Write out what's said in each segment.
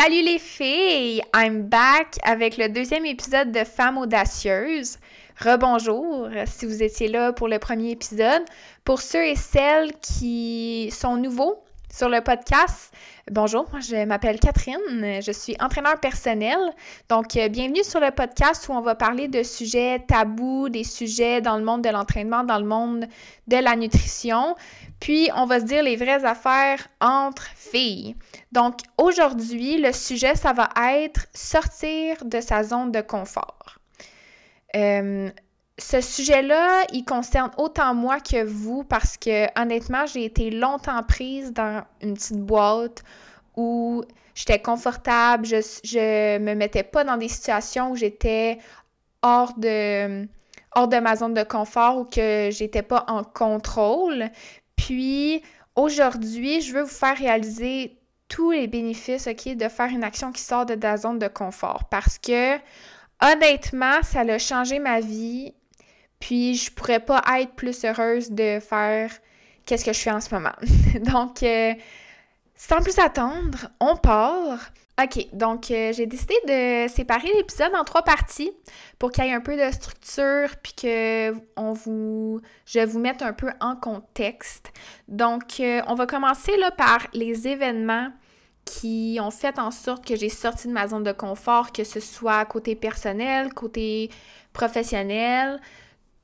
Salut les filles! I'm back avec le deuxième épisode de Femmes audacieuses. Rebonjour si vous étiez là pour le premier épisode. Pour ceux et celles qui sont nouveaux sur le podcast, bonjour, je m'appelle Catherine, je suis entraîneur personnel. Donc, euh, bienvenue sur le podcast où on va parler de sujets tabous, des sujets dans le monde de l'entraînement, dans le monde de la nutrition. Puis, on va se dire les vraies affaires entre filles. Donc, aujourd'hui, le sujet, ça va être sortir de sa zone de confort. Euh, ce sujet-là, il concerne autant moi que vous parce que honnêtement, j'ai été longtemps prise dans une petite boîte où j'étais confortable, je, je me mettais pas dans des situations où j'étais hors de hors de ma zone de confort ou que j'étais pas en contrôle. Puis aujourd'hui, je veux vous faire réaliser tous les bénéfices, OK, de faire une action qui sort de ta zone de confort parce que honnêtement, ça a changé ma vie. Puis je pourrais pas être plus heureuse de faire qu'est-ce que je fais en ce moment. Donc euh, sans plus attendre, on part. OK, donc euh, j'ai décidé de séparer l'épisode en trois parties pour qu'il y ait un peu de structure puis que on vous je vous mette un peu en contexte. Donc euh, on va commencer là par les événements qui ont fait en sorte que j'ai sorti de ma zone de confort, que ce soit côté personnel, côté professionnel,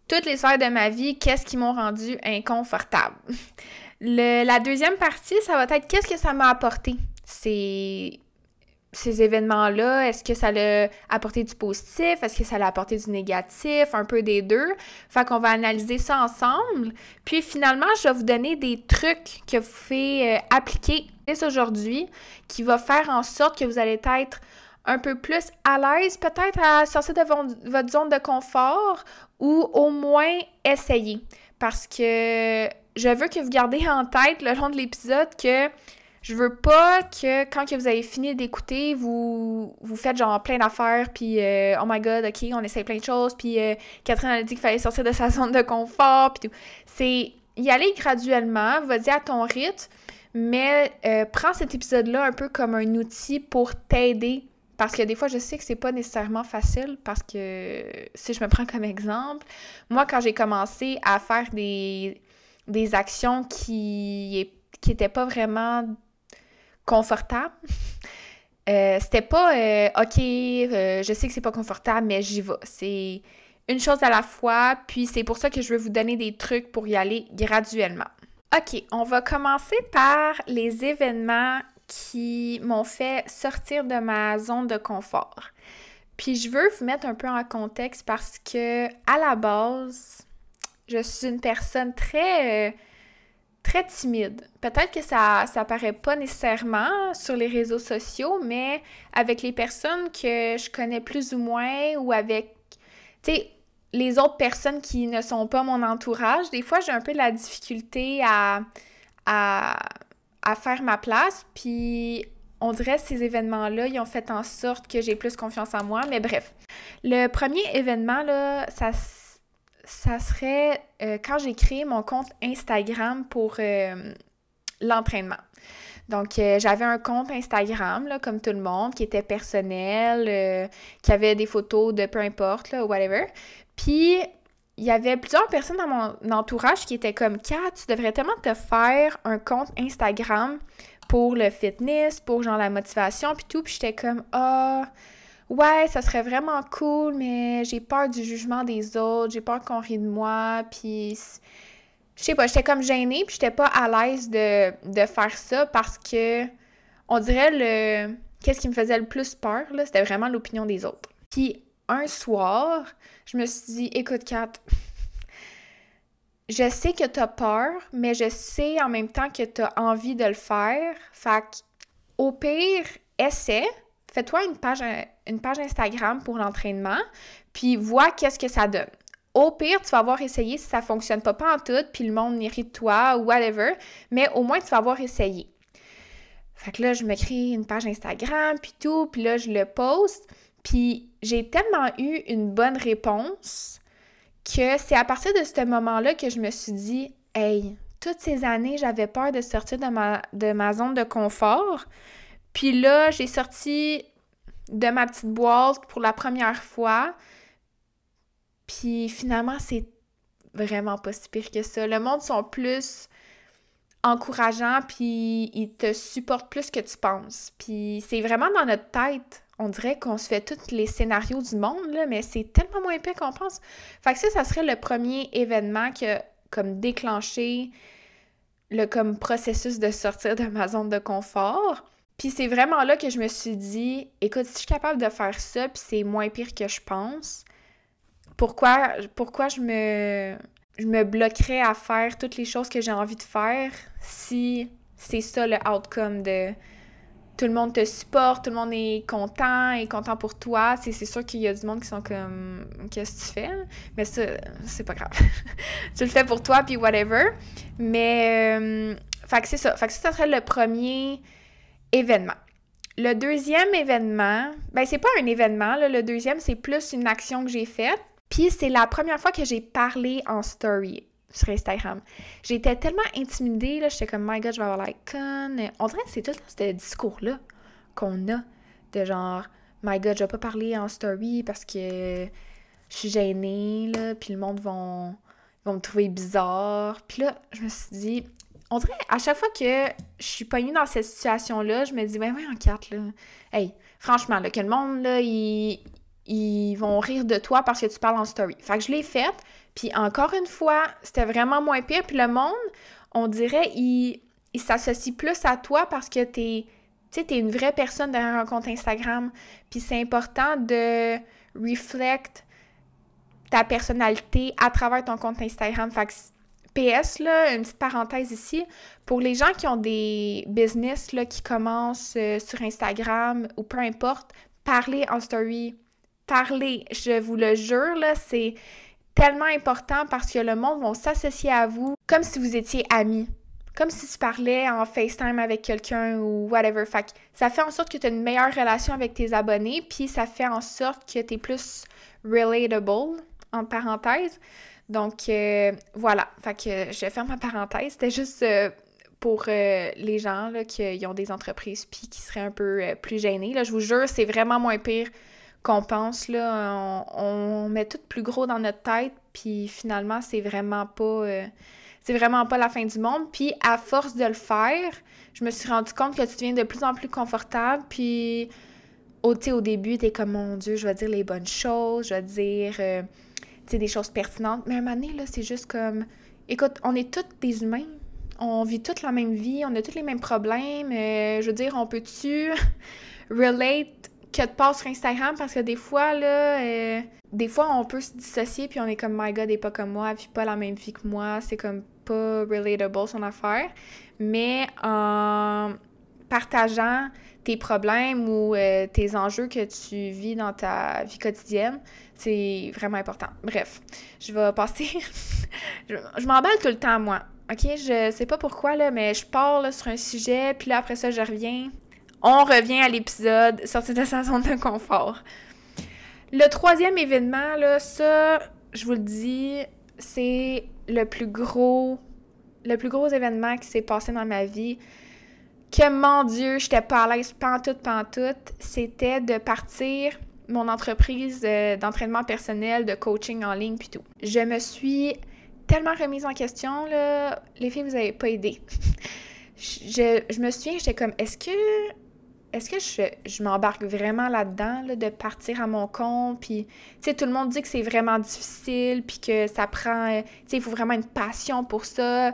toutes les sphères de ma vie, qu'est-ce qui m'ont rendu inconfortable? la deuxième partie, ça va être qu'est-ce que ça m'a apporté. C'est ces événements-là, est-ce que ça l'a apporté du positif? Est-ce que ça l'a apporté du négatif? Un peu des deux. Fait qu'on va analyser ça ensemble. Puis finalement, je vais vous donner des trucs que vous pouvez euh, appliquer dès aujourd'hui qui va faire en sorte que vous allez être un peu plus à l'aise peut-être à sortir de votre zone de confort ou au moins essayer. Parce que je veux que vous gardez en tête le long de l'épisode que je veux pas que quand vous avez fini d'écouter, vous vous faites genre plein d'affaires, puis euh, oh my god, ok, on essaye plein de choses, puis euh, Catherine a dit qu'il fallait sortir de sa zone de confort, puis tout. C'est y aller graduellement, vas-y à ton rythme, mais euh, prends cet épisode-là un peu comme un outil pour t'aider. Parce que des fois, je sais que c'est pas nécessairement facile parce que si je me prends comme exemple, moi, quand j'ai commencé à faire des, des actions qui n'étaient pas vraiment confortable. Euh, c'était pas euh, OK, euh, je sais que c'est pas confortable, mais j'y vais. C'est une chose à la fois, puis c'est pour ça que je veux vous donner des trucs pour y aller graduellement. OK, on va commencer par les événements qui m'ont fait sortir de ma zone de confort. Puis je veux vous mettre un peu en contexte parce que à la base, je suis une personne très très timide. Peut-être que ça ça paraît pas nécessairement sur les réseaux sociaux, mais avec les personnes que je connais plus ou moins ou avec tu sais les autres personnes qui ne sont pas mon entourage, des fois j'ai un peu de la difficulté à, à, à faire ma place, puis on dirait ces événements-là, ils ont fait en sorte que j'ai plus confiance en moi, mais bref. Le premier événement, là, ça ça serait euh, quand j'ai créé mon compte Instagram pour euh, l'entraînement. Donc, euh, j'avais un compte Instagram, là, comme tout le monde, qui était personnel, qui avait des photos de peu importe, là, whatever. Puis, il y avait plusieurs personnes dans mon entourage qui étaient comme Kat, tu devrais tellement te faire un compte Instagram pour le fitness, pour genre la motivation, puis tout. Puis j'étais comme Ah, ouais, ça serait vraiment cool, mais j'ai peur du jugement des autres, j'ai peur qu'on rie de moi, puis je sais pas, j'étais comme gênée, puis j'étais pas à l'aise de, de, faire ça parce que on dirait le qu'est-ce qui me faisait le plus peur là, c'était vraiment l'opinion des autres. Puis un soir, je me suis dit écoute Kat, je sais que t'as peur, mais je sais en même temps que t'as envie de le faire. Fait au pire, essaie fais-toi une page, une page Instagram pour l'entraînement, puis vois qu'est-ce que ça donne. Au pire, tu vas avoir essayé si ça fonctionne pas, pas en tout, puis le monde mérite toi ou whatever, mais au moins tu vas avoir essayé. Fait que là, je me crée une page Instagram, puis tout, puis là, je le poste, puis j'ai tellement eu une bonne réponse que c'est à partir de ce moment-là que je me suis dit, hey, toutes ces années, j'avais peur de sortir de ma, de ma zone de confort, Puis là, j'ai sorti de ma petite boîte pour la première fois. Puis finalement, c'est vraiment pas si pire que ça. Le monde sont plus encourageants, puis ils te supportent plus que tu penses. Puis c'est vraiment dans notre tête. On dirait qu'on se fait tous les scénarios du monde, mais c'est tellement moins pire qu'on pense. Fait que ça, ça serait le premier événement qui a comme déclenché le comme processus de sortir de ma zone de confort. Puis c'est vraiment là que je me suis dit, écoute, si je suis capable de faire ça, puis c'est moins pire que je pense, pourquoi, pourquoi je me, je me bloquerais à faire toutes les choses que j'ai envie de faire si c'est ça le outcome de tout le monde te supporte, tout le monde est content, est content pour toi. C'est sûr qu'il y a du monde qui sont comme Qu'est-ce que tu fais? Mais ça, c'est pas grave. tu le fais pour toi, puis whatever. Mais, euh, c'est ça. Fait ça, serait le premier événement. Le deuxième événement, ben c'est pas un événement, le deuxième, c'est plus une action que j'ai faite. Puis c'est la première fois que j'ai parlé en story sur Instagram. J'étais tellement intimidée, là, j'étais comme, my god, je vais avoir la conne. On dirait que c'est tout ce discours-là qu'on a, de genre, my god, je vais pas parler en story parce que je suis gênée, là, puis le monde va, me trouver bizarre. Puis là, je me suis dit, on dirait, à chaque fois que je suis pognée dans cette situation-là, je me dis, ben ouais, en quatre, là. Hey, franchement, là, que le monde, là, ils, ils vont rire de toi parce que tu parles en story. Fait que je l'ai faite, puis encore une fois, c'était vraiment moins pire. Puis le monde, on dirait, il, il s'associe plus à toi parce que t'es, tu t'es une vraie personne derrière un compte Instagram. Puis c'est important de reflect ta personnalité à travers ton compte Instagram. Fait que PS, là, une petite parenthèse ici, pour les gens qui ont des business là, qui commencent euh, sur Instagram ou peu importe, parler en story, parler, je vous le jure, là, c'est tellement important parce que le monde va s'associer à vous comme si vous étiez amis. Comme si tu parlais en FaceTime avec quelqu'un ou whatever. Fait ça fait en sorte que tu as une meilleure relation avec tes abonnés, puis ça fait en sorte que tu es plus relatable, en parenthèse. Donc, euh, voilà. Fait que je ferme ma parenthèse. C'était juste euh, pour euh, les gens qui ont des entreprises puis qui seraient un peu plus gênés. Là, je vous jure, c'est vraiment moins pire qu'on pense, là, on, met tout plus gros dans notre tête, puis finalement, c'est vraiment pas... Euh, c'est vraiment pas la fin du monde. Puis à force de le faire, je me suis rendu compte que tu deviens de plus en plus confortable, puis au, au début, t'es comme, mon Dieu, je vais dire les bonnes choses, je vais dire, euh, des choses pertinentes. Mais à un moment donné, là, c'est juste comme, écoute, on est tous des humains. On vit toute la même vie, on a tous les mêmes problèmes. Euh, je veux dire, on peut-tu relate que de passe sur Instagram parce que des fois, là, euh, des fois, on peut se dissocier puis on est comme, my god, elle est pas comme moi, elle vit pas la même vie que moi, c'est comme pas relatable son affaire. Mais en partageant tes problèmes ou euh, tes enjeux que tu vis dans ta vie quotidienne, c'est vraiment important. Bref, je vais passer. je, m'emballe tout le temps, moi. OK? Je sais pas pourquoi, là, mais je pars sur un sujet, puis là, après ça, je reviens on revient à l'épisode sorti de sa zone de confort. Le troisième événement, là, ça, je vous le dis, c'est le plus gros, le plus gros événement qui s'est passé dans ma vie. Que mon Dieu, j'étais pas à l'aise pantoute, pantoute. C'était de partir mon entreprise euh, d'entraînement personnel, de coaching en ligne, puis tout. Je me suis tellement remise en question, là. Les filles, vous avez pas aidé. je, je me souviens, j'étais comme, est-ce que est-ce que je, m'embarque vraiment là-dedans, de partir à mon compte? Puis, tu sais, tout le monde dit que c'est vraiment difficile, puis que ça prend, euh, tu sais, il faut vraiment une passion pour ça.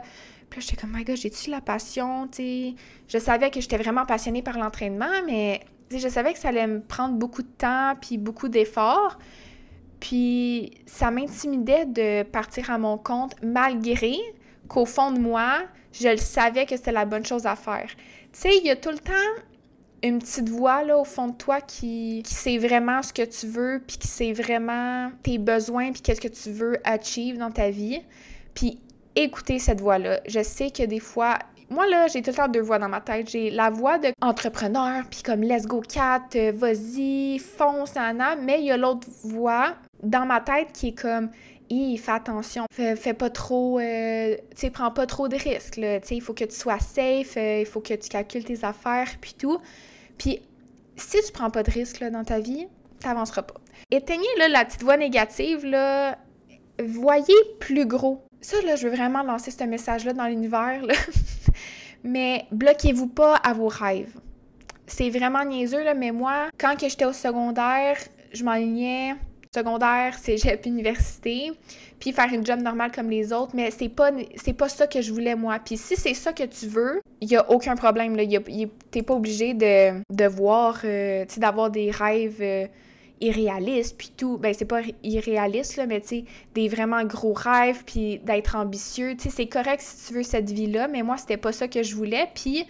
Puis là, j'étais comme, my God, j'ai-tu la passion, tu sais? Je savais que j'étais vraiment passionnée par l'entraînement, mais, je savais que ça allait me prendre beaucoup de temps, puis beaucoup d'efforts. Puis, ça m'intimidait de partir à mon compte, malgré qu'au fond de moi, je le savais que c'était la bonne chose à faire. Tu sais, il y a tout le temps une petite voix là au fond de toi qui, sait vraiment ce que tu veux, puis qui sait vraiment tes besoins, puis qu'est-ce que tu veux achieve dans ta vie. Puis écouter cette voix-là. Je sais que des fois, moi là, j'ai tout le temps deux voix dans ma tête. J'ai la voix de entrepreneur, puis comme let's go cat, euh, vas-y, fonce, nana. Mais il y a l'autre voix dans ma tête qui est comme fais attention, fais, pas trop, euh, tu sais, prends pas trop de risques, tu sais, il faut que tu sois safe, euh, il faut que tu calcules tes affaires, puis tout. Puis si tu prends pas de risque là, dans ta vie, t'avanceras pas. Éteignez la petite voix négative, là, voyez plus gros. Ça, là, je veux vraiment lancer ce message-là dans l'univers, mais bloquez-vous pas à vos rêves. C'est vraiment niaiseux, là, mais moi, quand j'étais au secondaire, je m'alignais secondaire, cégep, université, puis faire une job normale comme les autres, mais c'est pas c'est pas ça que je voulais moi. Puis si c'est ça que tu veux, il y a aucun problème t'es pas obligé de, voir euh, tu sais d'avoir des rêves euh, irréalistes puis tout. Ben c'est pas irréaliste là, mais tu sais des vraiment gros rêves puis d'être ambitieux, tu sais c'est correct si tu veux cette vie là, mais moi c'était pas ça que je voulais. Puis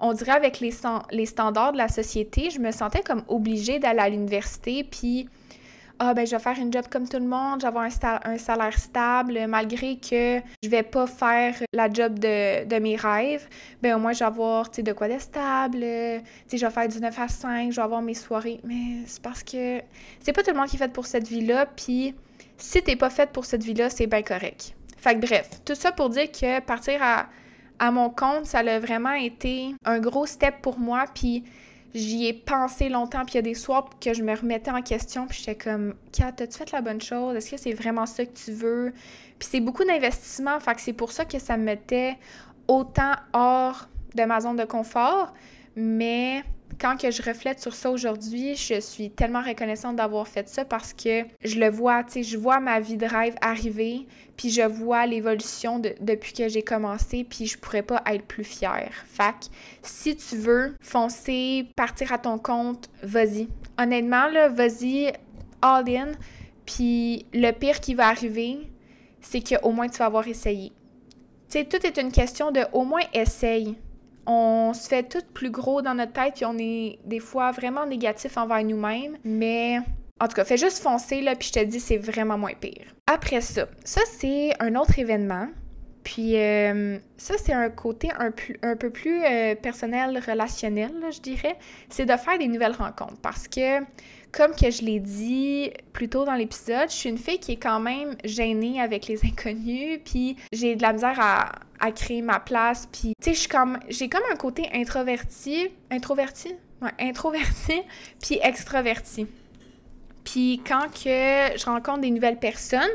on dirait avec les, les standards de la société, je me sentais comme obligée d'aller à l'université puis ah ben je vais faire une job comme tout le monde, je avoir un, salaire stable, malgré que je vais pas faire la job de, mes rêves, ben au moins je vais avoir de quoi de stable, je vais faire du 9 à 5, je vais avoir mes soirées, mais c'est parce que c'est pas tout le monde qui est fait pour cette vie-là, puis si t'es pas faite pour cette vie-là, c'est bien correct. Fait que bref, tout ça pour dire que partir à, à mon compte, ça a vraiment été un gros step pour moi, puis j'y ai pensé longtemps, puis il y a des soirs que je me remettais en question, puis j'étais comme, Kat, as-tu fait la bonne chose? Est-ce que c'est vraiment ça que tu veux? Puis c'est beaucoup d'investissement, fait que c'est pour ça que ça me mettait autant hors de ma zone de confort, mais quand que je reflète sur ça aujourd'hui, je suis tellement reconnaissante d'avoir fait ça parce que je le vois, tu sais, je vois ma vie de rêve arriver, puis je vois l'évolution depuis que j'ai commencé, puis je pourrais pas être plus fière. Fac, si tu veux foncer, partir à ton compte, vas-y. Honnêtement, là, vas-y all in, puis le pire qui va arriver, c'est qu'au moins tu vas avoir essayé. Tu sais, tout est une question de au moins essaye on se fait tout plus gros dans notre tête, puis on est des fois vraiment négatif envers nous-mêmes, mais en tout cas, fais juste foncer, là, puis je te dis, c'est vraiment moins pire. Après ça, ça, c'est un autre événement. Puis euh, ça, c'est un côté un, peu plus euh, personnel, relationnel, je dirais. C'est de faire des nouvelles rencontres. Parce que, comme que je l'ai dit plus tôt dans l'épisode, je suis une fille qui est quand même gênée avec les inconnus. Puis j'ai de la misère à, créer ma place. Puis, tu sais, comme, j'ai comme un côté introverti. Introverti? Ouais, introverti, puis extraverti. Puis quand que je rencontre des nouvelles personnes,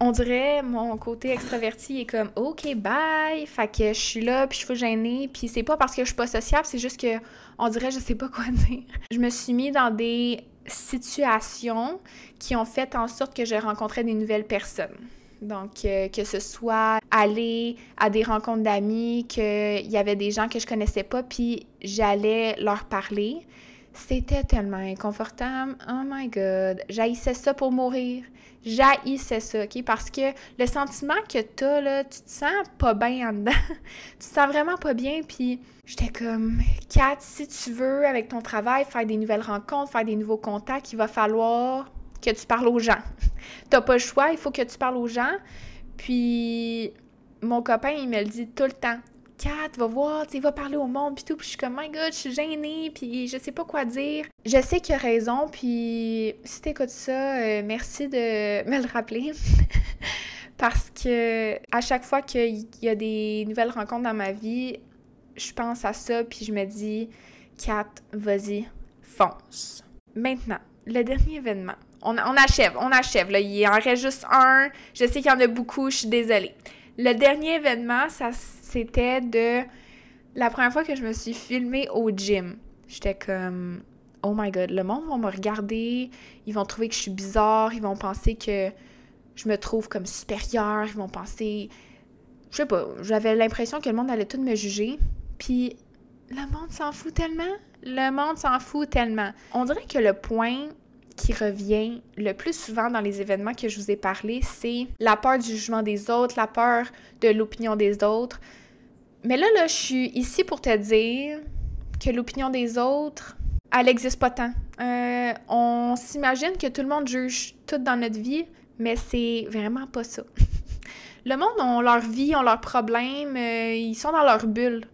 on dirait mon côté extraverti est comme OK, bye. Fait que je suis là, puis je suis gênée, puis c'est pas parce que je suis pas sociable, c'est juste que on dirait je sais pas quoi dire. Je me suis mis dans des situations qui ont fait en sorte que je rencontrais des nouvelles personnes. Donc, euh, que ce soit aller à des rencontres d'amis, qu'il y avait des gens que je connaissais pas, puis j'allais leur parler. C'était tellement inconfortable. Oh my God. J'haïssais ça pour mourir. J'haïssais ça, OK? Parce que le sentiment que t'as, là, tu te sens pas bien en dedans. tu te sens vraiment pas bien, puis j'étais comme, Kat, si tu veux, avec ton travail, faire des nouvelles rencontres, faire des nouveaux contacts, il va falloir que tu parles aux gens. T'as pas le choix, il faut que tu parles aux gens. Puis mon copain, il me le dit tout le temps. Kat, va voir, tu va parler au monde, puis tout. Puis je suis comme, my god, je suis gênée, puis je sais pas quoi dire. Je sais qu'il a raison, puis si t'écoutes ça, euh, merci de me le rappeler. Parce que à chaque fois qu'il y a des nouvelles rencontres dans ma vie, je pense à ça, puis je me dis, Kat, vas-y, fonce. Maintenant, le dernier événement. On, on, achève, on achève. Là. Il en reste juste un. Je sais qu'il y en a beaucoup, je suis désolée. Le dernier événement, c'était de la première fois que je me suis filmée au gym. J'étais comme oh my god, le monde va me regarder, ils vont trouver que je suis bizarre, ils vont penser que je me trouve comme supérieure, ils vont penser je sais pas, j'avais l'impression que le monde allait tout me juger. Puis le monde s'en fout tellement, le monde s'en fout tellement. On dirait que le point qui revient le plus souvent dans les événements que je vous ai parlé, c'est la peur du jugement des autres, la peur de l'opinion des autres. Mais là, là, je suis ici pour te dire que l'opinion des autres, elle n'existe pas tant. Euh, on s'imagine que tout le monde juge tout dans notre vie, mais c'est vraiment pas ça. le monde ont leur vie, ont leurs problèmes, euh, ils sont dans leur bulle.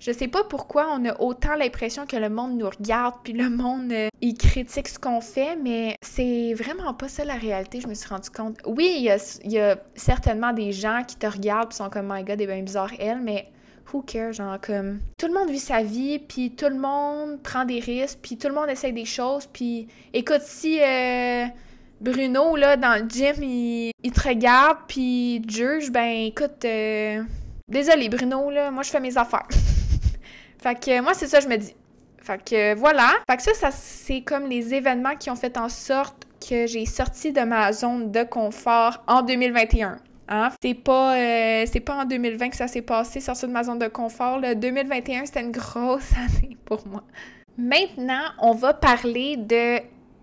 Je sais pas pourquoi on a autant l'impression que le monde nous regarde, puis le monde, euh, il critique ce qu'on fait, mais c'est vraiment pas ça la réalité, je me suis rendu compte. Oui, il y a, certainement des gens qui te regardent, et sont comme, my god, elle est bien bizarre, elle, mais who cares, genre comme tout le monde vit sa vie, puis tout le monde prend des risques, puis tout le monde essaie des choses, puis écoute si euh, Bruno là dans le gym il, te regarde puis juge, ben écoute euh, désolé Bruno là, moi je fais mes affaires. fait que moi c'est ça je me dis. Fait que voilà. Fait que ça, ça c'est comme les événements qui ont fait en sorte que j'ai sorti de ma zone de confort en 2021. Hein? C'est pas, euh, pas en 2020 que ça s'est passé, sortir de ma zone de confort. Le 2021, c'était une grosse année pour moi. Maintenant, on va parler de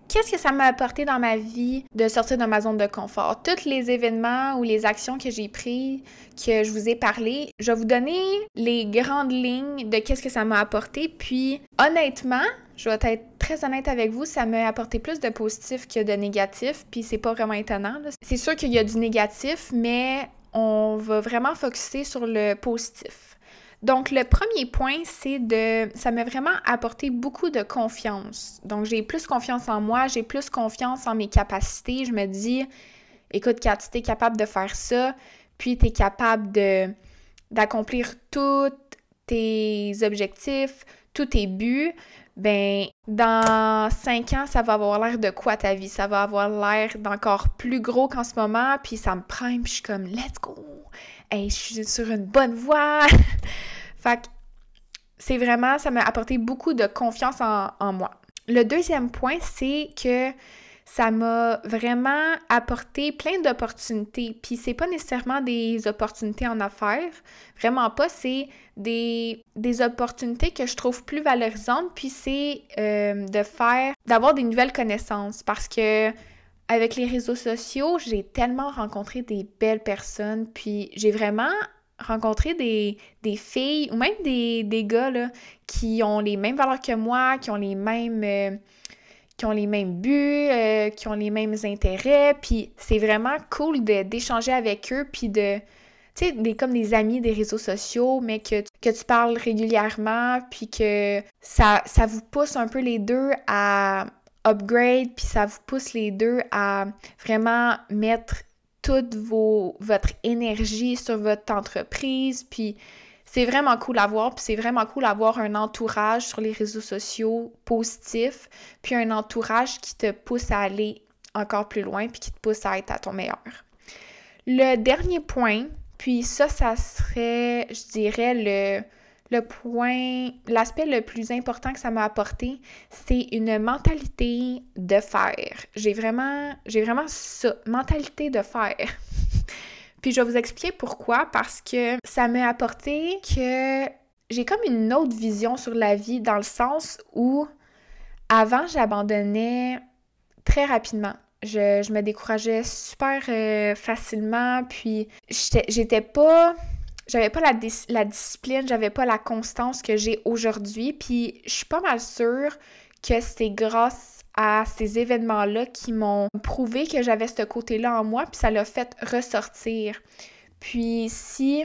qu'est-ce que ça m'a apporté dans ma vie de sortir de ma zone de confort? Tous les événements ou les actions que j'ai prises, que je vous ai parlé, je vais vous donner les grandes lignes de qu'est-ce que ça m'a apporté. Puis, honnêtement, je vais être très honnête avec vous, ça m'a apporté plus de positif que de négatif, puis c'est pas vraiment étonnant. C'est sûr qu'il y a du négatif, mais on va vraiment focuser sur le positif. Donc, le premier point, c'est de. Ça m'a vraiment apporté beaucoup de confiance. Donc, j'ai plus confiance en moi, j'ai plus confiance en mes capacités. Je me dis, écoute, Kat, tu es capable de faire ça, puis tu es capable d'accomplir tous tes objectifs, tous tes buts ben dans cinq ans, ça va avoir l'air de quoi ta vie? Ça va avoir l'air d'encore plus gros qu'en ce moment, puis ça me prime, puis je suis comme let's go! Hey, je suis sur une bonne voie! fait que c'est vraiment, ça m'a apporté beaucoup de confiance en, en moi. Le deuxième point, c'est que ça m'a vraiment apporté plein d'opportunités. Puis c'est pas nécessairement des opportunités en affaires, vraiment pas, c'est des, des opportunités que je trouve plus valorisantes, puis c'est euh, de faire, d'avoir des nouvelles connaissances parce que avec les réseaux sociaux, j'ai tellement rencontré des belles personnes, puis j'ai vraiment rencontré des, des, filles ou même des, des gars là, qui ont les mêmes valeurs que moi, qui ont les mêmes... Euh, qui ont les mêmes buts, euh, qui ont les mêmes intérêts, puis c'est vraiment cool d'échanger avec eux, puis de, tu sais, des, comme des amis des réseaux sociaux, mais que, que tu parles régulièrement, puis que ça, ça vous pousse un peu les deux à upgrade, puis ça vous pousse les deux à vraiment mettre toute votre énergie sur votre entreprise, puis c'est vraiment cool à voir, puis c'est vraiment cool d'avoir un entourage sur les réseaux sociaux positif, puis un entourage qui te pousse à aller encore plus loin, puis qui te pousse à être à ton meilleur. Le dernier point, puis ça, ça serait, je dirais, le, le point, l'aspect le plus important que ça m'a apporté, c'est une mentalité de faire. J'ai vraiment, j'ai vraiment ça, mentalité de faire. Puis je vais vous expliquer pourquoi, parce que ça m'a apporté que j'ai comme une autre vision sur la vie dans le sens où avant j'abandonnais très rapidement. Je, me décourageais super euh, facilement, puis j'étais pas j'avais pas la, la discipline, j'avais pas la constance que j'ai aujourd'hui, puis je suis pas mal sûre que c'est grâce à ces événements-là qui m'ont prouvé que j'avais ce côté-là en moi, puis ça l'a fait ressortir. Puis si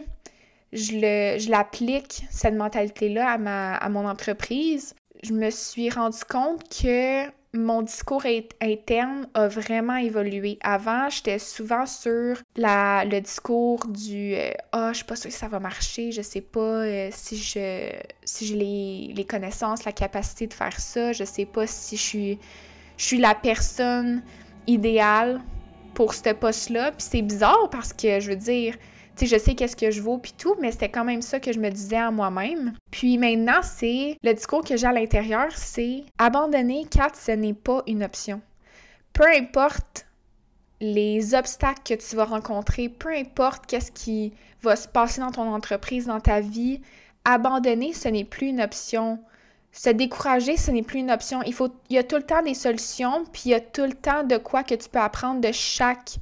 je l'applique, cette mentalité-là, à, à mon entreprise, je me suis rendu compte que mon discours interne a vraiment évolué. Avant, j'étais souvent sur la, le discours du euh, Ah, oh, je suis pas sûre que ça va marcher, je sais pas euh, si je si j'ai les, connaissances, la capacité de faire ça, je sais pas si je suis je suis la personne idéale pour ce poste-là. Puis c'est bizarre parce que je veux dire, tu sais, je sais qu'est-ce que je vaux puis tout, mais c'était quand même ça que je me disais à moi-même. Puis maintenant, c'est le discours que j'ai à l'intérieur, c'est abandonner, Kat, ce n'est pas une option. Peu importe les obstacles que tu vas rencontrer, peu importe qu'est-ce qui va se passer dans ton entreprise, dans ta vie, abandonner, ce n'est plus une option se décourager, ce n'est plus une option. Il, faut, il y a tout le temps des solutions, puis il y a tout le temps de quoi que tu peux apprendre de chaque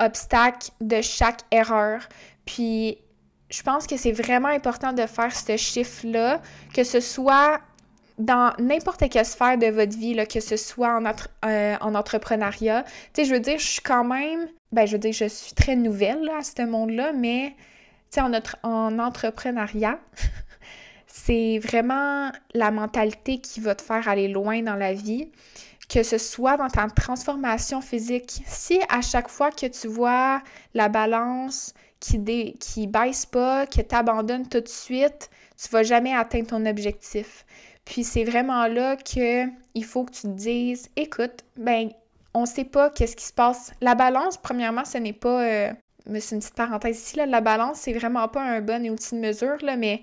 obstacle, de chaque erreur. Puis je pense que c'est vraiment important de faire ce chiffre-là, que ce soit dans n'importe quelle sphère de votre vie, là, que ce soit en, euh, en entrepreneuriat. Tu sais, je veux dire, je suis quand même, ben, je veux dire, je suis très nouvelle à ce monde-là, mais, tu sais, en, en entrepreneuriat, c'est vraiment la mentalité qui va te faire aller loin dans la vie. Que ce soit dans ta transformation physique. Si à chaque fois que tu vois la balance qui, dé, qui baisse pas, que tu abandonnes tout de suite, tu vas jamais atteindre ton objectif. Puis c'est vraiment là que il faut que tu te dises écoute, ben on sait pas qu'est-ce qui se passe. La balance, premièrement, ce n'est pas euh, mais c'est une petite parenthèse ici, là, la balance, c'est vraiment pas un bon outil de mesure, là, mais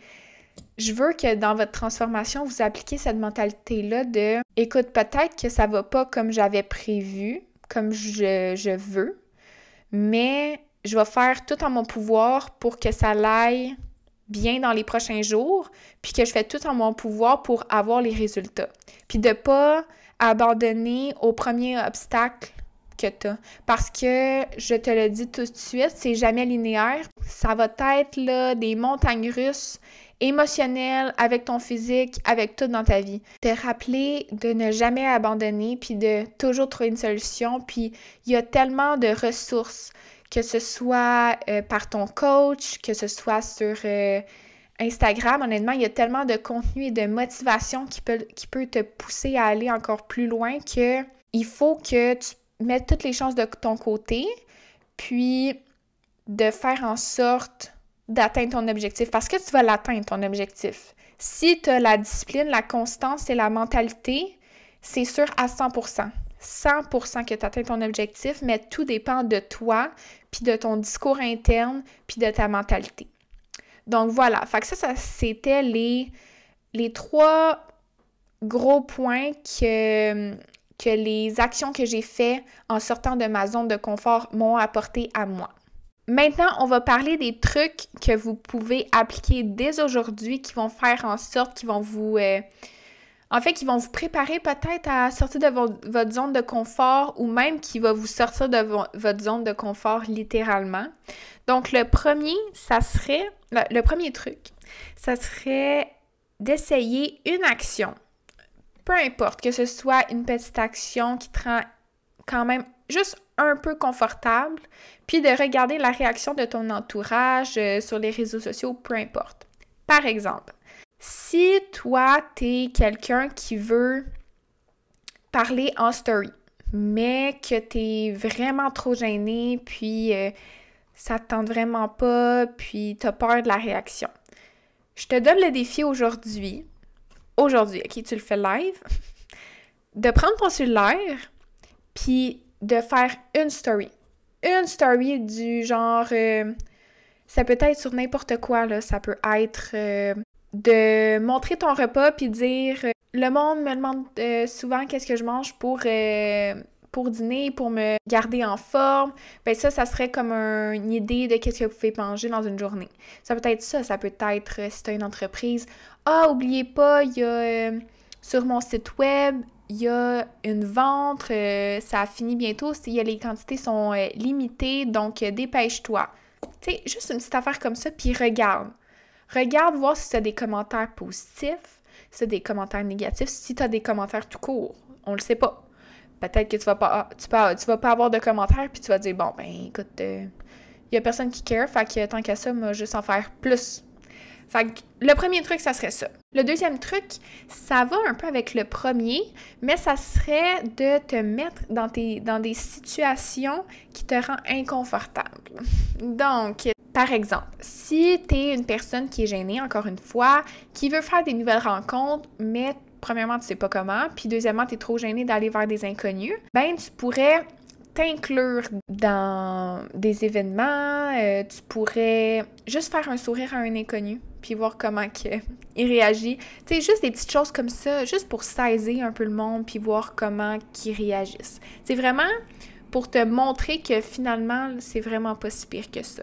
je veux que dans votre transformation, vous appliquiez cette mentalité-là de écoute, peut-être que ça va pas comme j'avais prévu, comme je, veux, mais je vais faire tout en mon pouvoir pour que ça l'aille bien dans les prochains jours, puis que je fais tout en mon pouvoir pour avoir les résultats. Puis de pas abandonner au premier obstacle que tu as. Parce que, je te le dis tout de suite, c'est jamais linéaire. Ça va être des montagnes russes émotionnelles avec ton physique, avec tout dans ta vie. Te rappeler de ne jamais abandonner, puis de toujours trouver une solution. Puis il y a tellement de ressources, que ce soit euh, par ton coach, que ce soit sur... Euh, Instagram, honnêtement, il y a tellement de contenu et de motivation qui peut, qui peut te pousser à aller encore plus loin que il faut que tu mettre toutes les chances de ton côté, puis de faire en sorte d'atteindre ton objectif parce que tu vas l'atteindre, ton objectif. Si tu as la discipline, la constance et la mentalité, c'est sûr à 100%. 100% que tu atteins ton objectif, mais tout dépend de toi, puis de ton discours interne, puis de ta mentalité. Donc voilà, fait ça, ça c'était les, les trois gros points que, que les actions que j'ai faites en sortant de ma zone de confort m'ont apporté à moi. Maintenant, on va parler des trucs que vous pouvez appliquer dès aujourd'hui qui vont faire en sorte qu'ils vont vous... Euh, en fait, qui vont vous préparer peut-être à sortir de votre zone de confort ou même qui va vous sortir de votre zone de confort littéralement. Donc, le premier, ça serait... le premier truc, ça serait d'essayer une action peu importe, que ce soit une petite action qui te quand même juste un peu confortable, puis de regarder la réaction de ton entourage euh, sur les réseaux sociaux, peu importe. Par exemple, si toi, tu es quelqu'un qui veut parler en story, mais que tu es vraiment trop gêné, puis euh, ça te tente vraiment pas, puis tu as peur de la réaction. Je te donne le défi aujourd'hui aujourd'hui, ok, tu le fais live, de prendre ton cellulaire, puis de faire une story. Une story du genre, euh, ça peut être sur n'importe quoi, là, ça peut être euh, de montrer ton repas, puis dire, euh, le monde me demande souvent qu'est-ce que je mange pour pour dîner, pour me garder en forme, ben ça, ça serait comme une idée de qu'est-ce que vous pouvez manger dans une journée. Ça peut être ça, ça peut être si tu as une entreprise, ah, oubliez pas, il y a sur mon site web, il y a une vente, euh, ça a fini bientôt, y a, les quantités sont euh, limitées, donc dépêche-toi. Tu sais, juste une petite affaire comme ça, puis regarde. Regarde voir si tu as des commentaires positifs, si tu as des commentaires négatifs, si tu as des commentaires tout court. On le sait pas. Peut-être que tu vas pas tu, tu vas pas avoir de commentaires, puis tu vas dire, bon, ben écoute, il y a personne qui care, fait que tant qu'à ça, moi, juste en faire plus fait que le premier truc, ça serait ça. Le deuxième truc, ça va un peu avec le premier, mais ça serait de te mettre dans, tes, dans des situations qui te rendent inconfortable. Donc, par exemple, si tu es une personne qui est gênée, encore une fois, qui veut faire des nouvelles rencontres, mais premièrement, tu sais pas comment, puis deuxièmement, tu es trop gêné d'aller vers des inconnus, ben tu pourrais t'inclure dans des événements, euh, tu pourrais juste faire un sourire à un inconnu, puis voir comment il réagit. Tu sais, juste des petites choses comme ça, juste pour saisir un peu le monde, puis voir comment ils réagissent. C'est vraiment pour te montrer que finalement, c'est vraiment pas si pire que ça.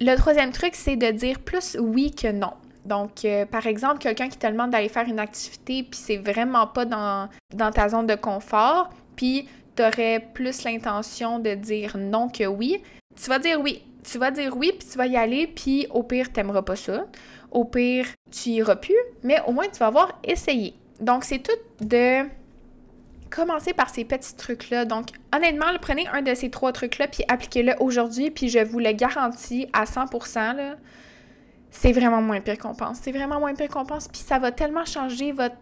Le troisième truc, c'est de dire plus oui que non. Donc, euh, par exemple, quelqu'un qui te demande d'aller faire une activité, puis c'est vraiment pas dans, dans ta zone de confort, puis tu aurais plus l'intention de dire non que oui, tu vas dire oui. Tu vas dire oui, puis tu vas y aller, puis au pire, t'aimeras pas ça. Au pire, tu iras plus, mais au moins, tu vas avoir essayé. Donc, c'est tout de commencer par ces petits trucs-là. Donc, honnêtement, prenez un de ces trois trucs-là, puis appliquez-le aujourd'hui, puis je vous le garantis à 100%, là, c'est vraiment moins pire qu'on pense. C'est vraiment moins pire qu'on pense, puis ça va tellement changer votre,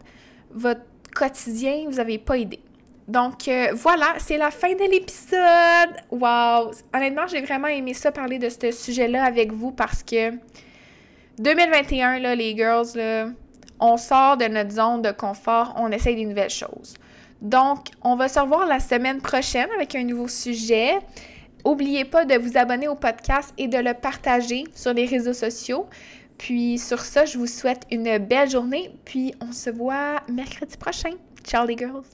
votre quotidien, vous n'avez pas idée. Donc euh, voilà, c'est la fin de l'épisode. Wow! Honnêtement, j'ai vraiment aimé ça parler de ce sujet-là avec vous parce que 2021, là, les girls, on sort de notre zone de confort, on essaye des nouvelles choses. Donc, on va se revoir la semaine prochaine avec un nouveau sujet. N'oubliez pas de vous abonner au podcast et de le partager sur les réseaux sociaux. Puis sur ça, je vous souhaite une belle journée. Puis on se voit mercredi prochain. Ciao les girls!